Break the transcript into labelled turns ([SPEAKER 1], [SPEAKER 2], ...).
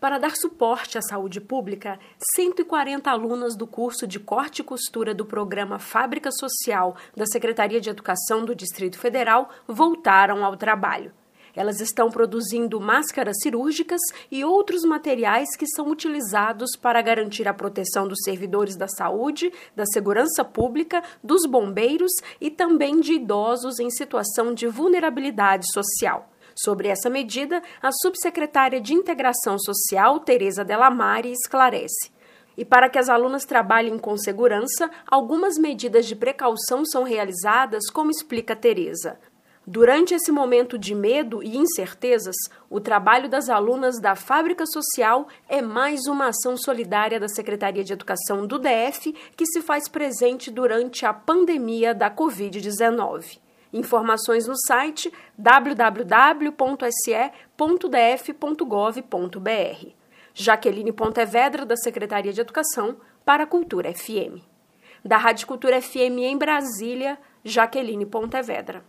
[SPEAKER 1] Para dar suporte à saúde pública, 140 alunas do curso de corte e costura do programa Fábrica Social da Secretaria de Educação do Distrito Federal voltaram ao trabalho. Elas estão produzindo máscaras cirúrgicas e outros materiais que são utilizados para garantir a proteção dos servidores da saúde, da segurança pública, dos bombeiros e também de idosos em situação de vulnerabilidade social. Sobre essa medida, a subsecretária de Integração Social, Tereza Delamare, esclarece. E para que as alunas trabalhem com segurança, algumas medidas de precaução são realizadas, como explica Tereza. Durante esse momento de medo e incertezas, o trabalho das alunas da Fábrica Social é mais uma ação solidária da Secretaria de Educação do DF que se faz presente durante a pandemia da Covid-19. Informações no site www.se.df.gov.br. Jaqueline Pontevedra, da Secretaria de Educação, para a Cultura FM. Da Rádio Cultura FM em Brasília, Jaqueline Pontevedra.